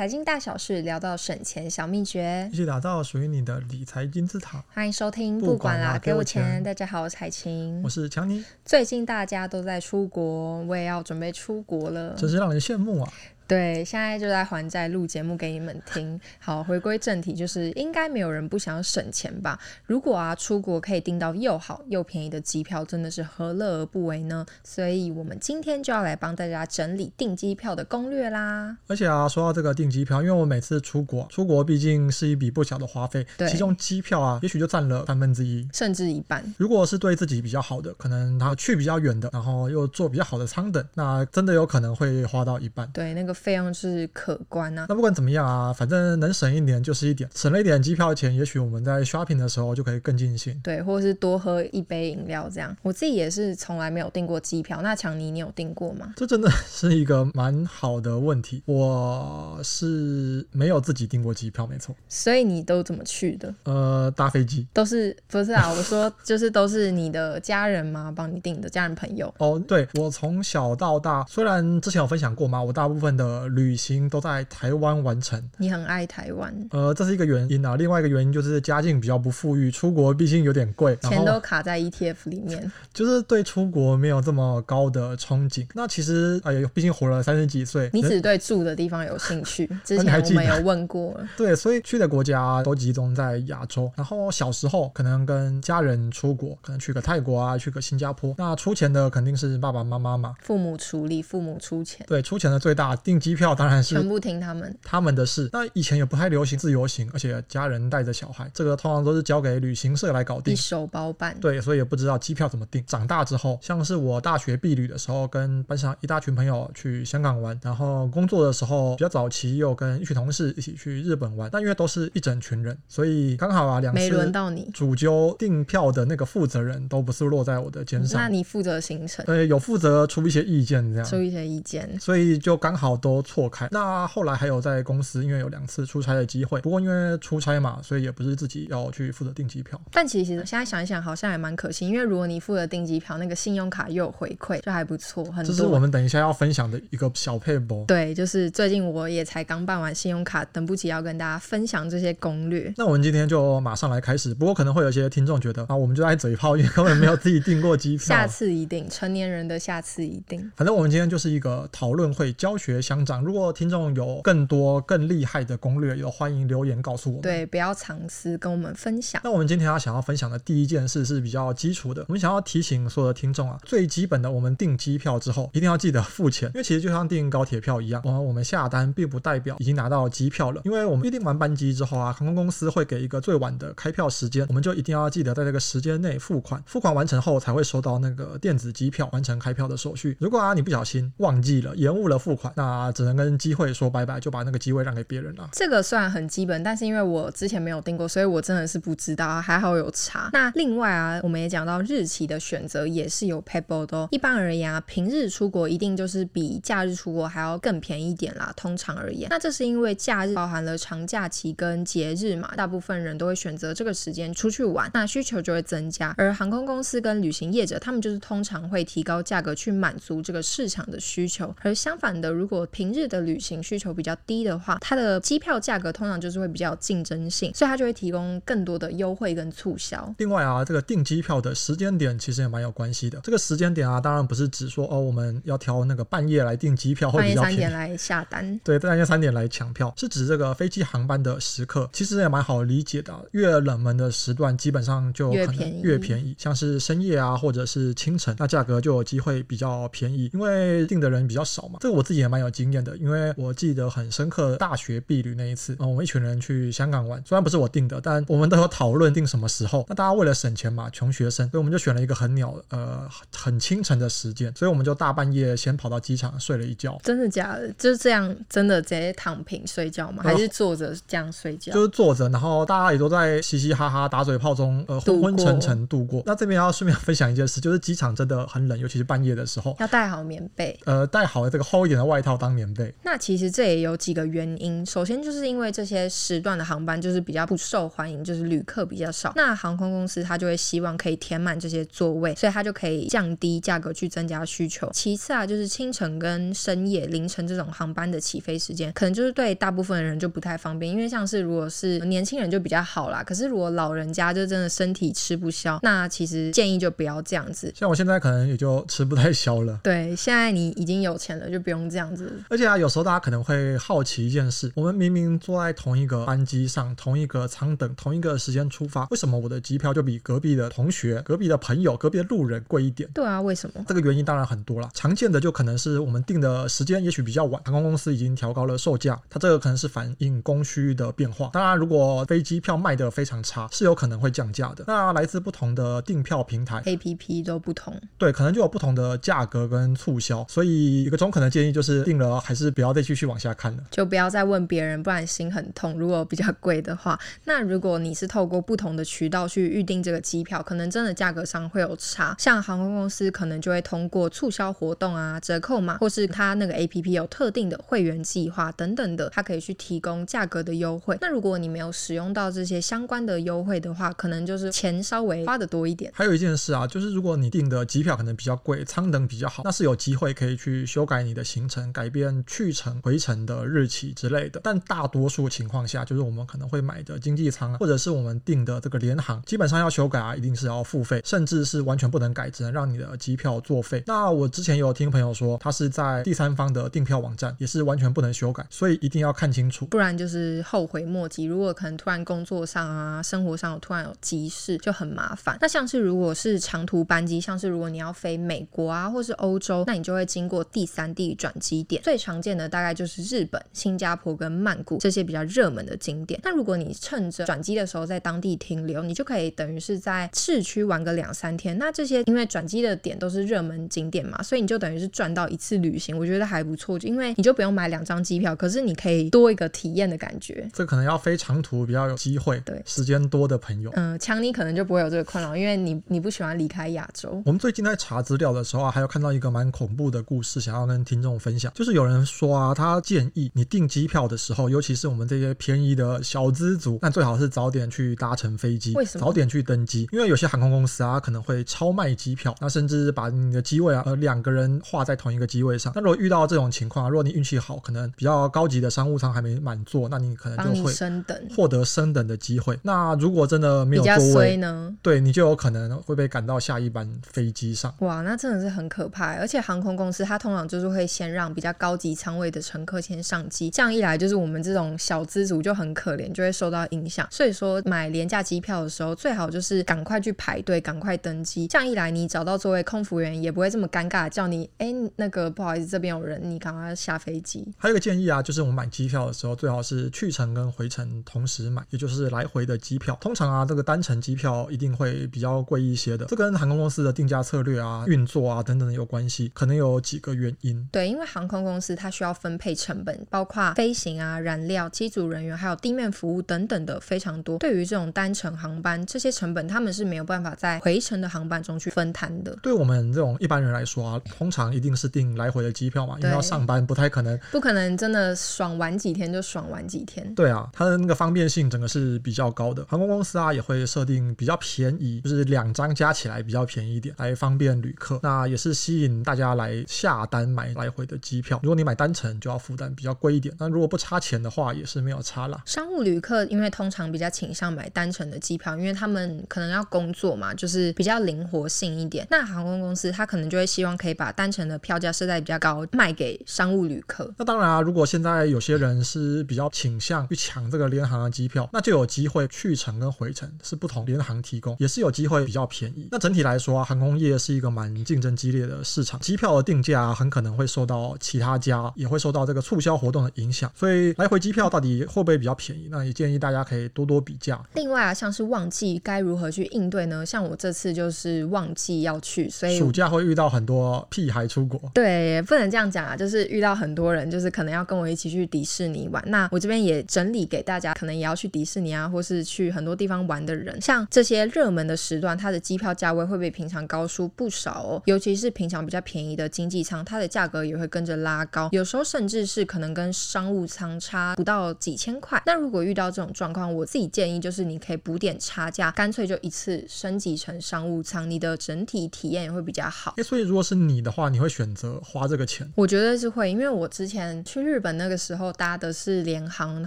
财经大小事聊到省钱小秘诀，一起打造属于你的理财金字塔。欢迎收听，不管啦，给我钱。大家好，我是海晴，我是强尼。最近大家都在出国，我也要准备出国了，真是让人羡慕啊！对，现在就在还债录节目给你们听。好，回归正题，就是应该没有人不想省钱吧？如果啊，出国可以订到又好又便宜的机票，真的是何乐而不为呢？所以，我们今天就要来帮大家整理订机票的攻略啦。而且啊，说到这个订机票，因为我每次出国，出国毕竟是一笔不小的花费，对，其中机票啊，也许就占了三分之一，甚至一半。如果是对自己比较好的，可能他去比较远的，然后又坐比较好的舱等，那真的有可能会花到一半。对，那个费用是。可观啊！那不管怎么样啊，反正能省一点就是一点，省了一点机票钱，也许我们在 shopping 的时候就可以更尽兴。对，或者是多喝一杯饮料这样。我自己也是从来没有订过机票，那强尼你有订过吗？这真的是一个蛮好的问题。我是没有自己订过机票，没错。所以你都怎么去的？呃，搭飞机。都是不是啊？我说 就是都是你的家人吗？帮你订的家人朋友？哦，对，我从小到大，虽然之前有分享过嘛，我大部分的旅行。都在台湾完成。你很爱台湾？呃，这是一个原因啊。另外一个原因就是家境比较不富裕，出国毕竟有点贵，钱都卡在 ETF 里面，就是对出国没有这么高的憧憬。那其实哎呀，毕竟活了三十几岁，你只对住的地方有兴趣。之前我们有问过，对，所以去的国家都集中在亚洲。然后小时候可能跟家人出国，可能去个泰国啊，去个新加坡。那出钱的肯定是爸爸妈妈嘛，父母出力，父母出钱。对，出钱的最大，订机票当然是。全部听他们，他们的事。那以前也不太流行自由行，而且家人带着小孩，这个通常都是交给旅行社来搞定，一手包办。对，所以也不知道机票怎么订。长大之后，像是我大学毕旅的时候，跟班上一大群朋友去香港玩，然后工作的时候比较早期又跟一群同事一起去日本玩。但因为都是一整群人，所以刚好啊，两次没轮到你主揪订票的那个负责人都不是落在我的肩上。那你负责行程？对，有负责出一些意见，这样出一些意见，所以就刚好都错开。那那后来还有在公司，因为有两次出差的机会，不过因为出差嘛，所以也不是自己要去负责订机票。但其实现在想一想，好像也蛮可惜，因为如果你负责订机票，那个信用卡又有回馈，就还不错。很多。这是我们等一下要分享的一个小撇步。对，就是最近我也才刚办完信用卡，等不及要跟大家分享这些攻略。那我们今天就马上来开始。不过可能会有一些听众觉得啊，我们就爱嘴炮，因为根本没有自己订过机票。下次一定，成年人的下次一定。反正我们今天就是一个讨论会，教学相长。如果听众有更多更厉害的攻略，有欢迎留言告诉我们。对，不要藏私，跟我们分享。那我们今天要想要分享的第一件事是比较基础的，我们想要提醒所有的听众啊，最基本的，我们订机票之后一定要记得付钱，因为其实就像订高铁票一样，我们我们下单并不代表已经拿到机票了，因为我们预定完班机之后啊，航空公司会给一个最晚的开票时间，我们就一定要记得在这个时间内付款，付款完成后才会收到那个电子机票，完成开票的手续。如果啊你不小心忘记了，延误了付款，那只能跟机会说拜拜，就把那个机会让给别人了。这个虽然很基本，但是因为我之前没有订过，所以我真的是不知道。还好有查。那另外啊，我们也讲到日期的选择也是有撇步的哦。一般而言啊，平日出国一定就是比假日出国还要更便宜一点啦。通常而言，那这是因为假日包含了长假期跟节日嘛，大部分人都会选择这个时间出去玩，那需求就会增加。而航空公司跟旅行业者，他们就是通常会提高价格去满足这个市场的需求。而相反的，如果平日的旅行需求比较低的话，它的机票价格通常就是会比较竞争性，所以它就会提供更多的优惠跟促销。另外啊，这个订机票的时间点其实也蛮有关系的。这个时间点啊，当然不是指说哦，我们要挑那个半夜来订机票会比较便宜，半夜三点来下单。对，半夜三点来抢票，是指这个飞机航班的时刻，其实也蛮好理解的。越冷门的时段，基本上就可能越便宜。越便宜，像是深夜啊，或者是清晨，那价格就有机会比较便宜，因为订的人比较少嘛。这个我自己也蛮有经验的，因为我记得很深刻，大学毕旅那一次，嗯，我们一群人去香港玩，虽然不是我定的，但我们都有讨论定什么时候。那大家为了省钱嘛，穷学生，所以我们就选了一个很鸟，呃，很清晨的时间，所以我们就大半夜先跑到机场睡了一觉。真的假的？就是这样，真的直接躺平睡觉吗？还是坐着这样睡觉？就是坐着，然后大家也都在嘻嘻哈哈打嘴炮中，呃，昏昏沉沉度过。那这边要顺便分享一件事，就是机场真的很冷，尤其是半夜的时候，要带好棉被，呃，带好这个厚一点的外套当棉被。那其实这也有几个原因，首先就是因为这些时段的航班就是比较不受欢迎，就是旅客比较少，那航空公司它就会希望可以填满这些座位，所以它就可以降低价格去增加需求。其次啊，就是清晨跟深夜凌晨这种航班的起飞时间，可能就是对大部分的人就不太方便，因为像是如果是年轻人就比较好啦，可是如果老人家就真的身体吃不消，那其实建议就不要这样子。像我现在可能也就吃不太消了。对，现在你已经有钱了，就不用这样子。而且啊，有时候大家可能会好奇一件事：我们明明坐在同一个班机上，同一个舱等，同一个时间出发，为什么我的机票就比隔壁的同学、隔壁的朋友、隔壁的路人贵一点？对啊，为什么？这个原因当然很多了，常见的就可能是我们订的时间也许比较晚，航空公司已经调高了售价，它这个可能是反映供需的变化。当然，如果飞机票卖得非常差，是有可能会降价的。那来自不同的订票平台，APP 都不同，对，可能就有不同的价格跟促销。所以一个总可能建议就是订了还是不要再继续往下看了，就不要再问别人，不然心很痛。如果比较贵的话，那如果你是透过不同的渠道去预定这个机票，可能真的价格上会有差。像航空公司可能就会通过促销活动啊、折扣码，或是它那个 APP 有特定的会员计划等等的，它可以去提供价格的优惠。那如果你没有使用到这些相关的优惠的话，可能就是钱稍微花的多一点。还有一件事啊，就是如果你订的机票可能比较贵，舱等比较好，那是有机会可以去修改你的行程，改变去程、回程的日期之类的。但大多数情况下，就是我们可能会买的经济舱啊，或者是我们订的这个联航，基本上要修改啊，一定是要付费，甚至是完全不能改，只能让你的机票作废。那我之前有听朋友说，他是在第三方的订票网站，也是完全不能修改，所以一定要看清楚，不然就是后悔莫及。如果可能突然工作上啊、生活上突然有急事，就很麻烦。那像是如果是长途班机，像是如果你要飞美国啊，或是欧洲，那你就会经过第三地转机点，最常见的大概就是日本、新加坡跟曼谷这些比较热门的景点。那如果你趁着转机的时候在当地停留，你就可以等于是在市区玩个两三天。那这些因为转机的点都是热门景点嘛，所以你就等于是赚到一次旅行，我觉得还不错。就因为你就不用买两张机票，可是你可以多一个体验的感觉。这可能要飞长途比较有机会，对时间多的朋友，嗯，强尼可能就不会有这个困扰，因为你你不喜欢离开亚洲。我们最近在查资料的时候啊，还有看到一个蛮恐怖的故事，想要跟听众分享，就是有人说啊，他建议你订机票的时候，尤其是我们这些便宜的小资族，那最好是早点去搭乘飞机，为什么？早点去登机，因为有些航空公司啊可能会超卖机票，那甚至把你的机位啊呃两个人画在同一个机位上。那如果遇到这种情况啊，如果你运气好，可能比较高级的商务舱还没满座，那你可能就会升等获得升等的机会。那如果真的没有座位呢？对，你就有可能会被赶到下一班飞机上。哇，那真的是很可怕。而且航空公司它通常就是会先让比较高级舱位的乘客先上机，这样一来就是我们这种小资族就很可怜，就会受到影响。所以说买廉价机票的时候，最好就是赶快去排队，赶快登机。这样一来，你找到座位，空服员也不会这么尴尬叫你，哎，那个不好意思，这边有人，你赶快下飞机。还有一个建议啊，就是我们买机票的时候，最好是去程跟回程同时买，也就是来回的机票。通常啊，这个单程机票一定会比较贵一些的，这跟航空公司的定价策略啊、运作啊等等有关系，可能有几个原因。对，因为航空公司它需要分配成本，包括飞行啊、燃料、机组人员，还有地面服务等等的非常多。对于这种单程航班，这些成本他们是没有办法在回程的航班中去分摊的。对我们这种一般人来说啊，通常一定是订来回的机票嘛，因为要上班，不太可能，不可能真的爽玩几天就爽玩几天。对啊，它的那个方便性整个是比较高的。航空公司啊也会设定比较便宜，就是两张加起来比较便宜一点，来方便旅客。那也是吸引大家来下单买来回的机票。如果你买单程，就要负担比较贵一点。那如果不差钱的话，也是没有差啦。商务旅客因为通常比较倾向买单程的机票，因为他们可能要工作嘛，就是比较灵活性一点。那航空公司他可能就会希望可以把单程的票价设在比较高，卖给商务旅客。那当然啊，如果现在有些人是比较倾向去抢这个联航的机票，那就有机会去程跟回程是不同联航提供，也是有机会比较便宜。那整体来说啊，航空业是一个蛮竞争激烈的市场，机票的定价很可能会受到其他他家也会受到这个促销活动的影响，所以来回机票到底会不会比较便宜？那也建议大家可以多多比价。另外啊，像是旺季该如何去应对呢？像我这次就是旺季要去，所以暑假会遇到很多屁孩出国。对，不能这样讲啊，就是遇到很多人，就是可能要跟我一起去迪士尼玩。那我这边也整理给大家，可能也要去迪士尼啊，或是去很多地方玩的人，像这些热门的时段，它的机票价位会比平常高出不少哦。尤其是平常比较便宜的经济舱，它的价格也会跟着拉高，有时候甚至是可能跟商务舱差不到几千块。那如果遇到这种状况，我自己建议就是你可以补点差价，干脆就一次升级成商务舱，你的整体体验也会比较好。欸，所以如果是你的话，你会选择花这个钱？我觉得是会，因为我之前去日本那个时候搭的是联航，然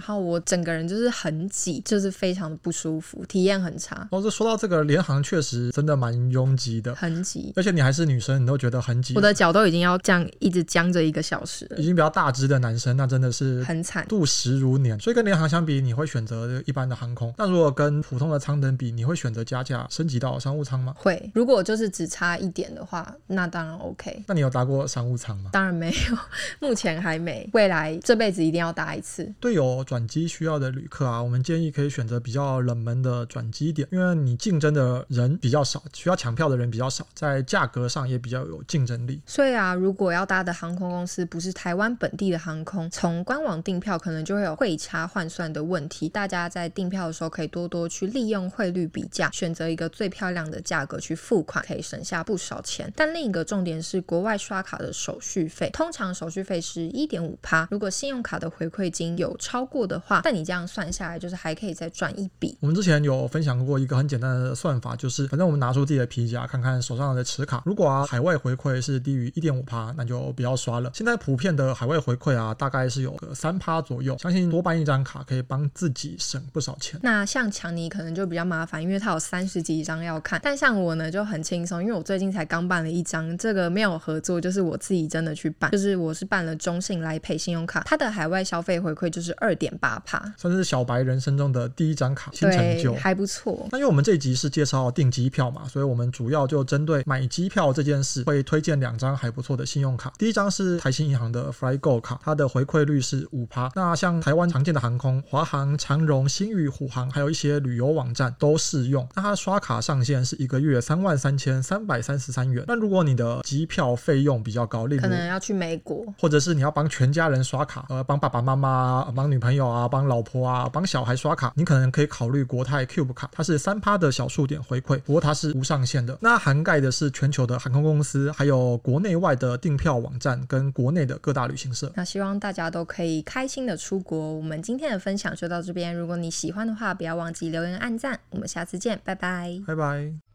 后我整个人就是很挤，就是非常的不舒服，体验很差。哦，这说到这个联航，确实真的蛮拥挤的，很挤，而且你还是女生，你都觉得很挤。我的脚都已经要这样一直僵着一个小时了。已经比较大只的男生，那真的是很惨，度时如年。所以跟联航相比，你会选择一般的航空。那如果跟普通的舱等比，你会选择加价升级到商务舱吗？会。如果就是只差一点的话，那当然 OK。那你有搭过商务舱吗？当然没有，目前还没。未来这辈子一定要搭一次。对有转机需要的旅客啊，我们建议可以选择比较冷门的转机点，因为你竞争的人比较少，需要抢票的人比较少，在价格上也比较有竞争力。所以啊，如果要搭的航空公司不是台湾本地的航空，从官网订票可能就会有汇差换算的问题。大家在订票的时候可以多多去利用汇率比价，选择一个最漂亮的价格去付款，可以省下不少钱。但另一个重点是国外刷卡的手续费，通常手续费是一点五趴。如果信用卡的回馈金有超过的话，但你这样算下来就是还可以再赚一笔。我们之前有分享过一个很简单的算法，就是反正我们拿出自己的皮夹，看看手上的持卡，如果啊海外回馈是低于一点五趴，那就不要刷了。现在普遍的海外回馈啊，大概是有个三趴左右，相信多办一张卡可以帮自己省不少钱。那像强尼可能就比较麻烦，因为他有三十几张要看，但像我呢就很轻松，因为我最近才刚办了一张，这个没有合作，就是我自己真的去办，就是我是办了中信来配信用卡，它的海外消费回馈就是二点八趴，算是小白人生中的第一张卡，新成就，还不错。那因为我们这一集是介绍订机票嘛，所以我们主要就针对买机票这件事，会推荐两张还不错的信用卡。第一张是台新银行的 FlyGo 卡，它的回馈率是五趴。那像台湾常见的航空，华航、长荣、新宇、虎航，还有一些旅游网站都适用。那它刷卡上限是一个月三万三千三百三十三元。那如果你的机票费用比较高，例如可能要去美国，或者是你要帮全家人刷卡，呃，帮爸爸妈妈、帮女朋友啊、帮老婆啊、帮小孩刷卡，你可能可以考虑国泰 Cube 卡，它是三趴的小数点回馈，不过它是无上限的。那涵盖的是全球的航空公司，还有国内外的订票网站跟国内的各大旅行社。那希望大家都可以开心的出国。我们今天的分享就到这边，如果你喜欢的话，不要忘记留言、按赞。我们下次见，拜拜，拜拜。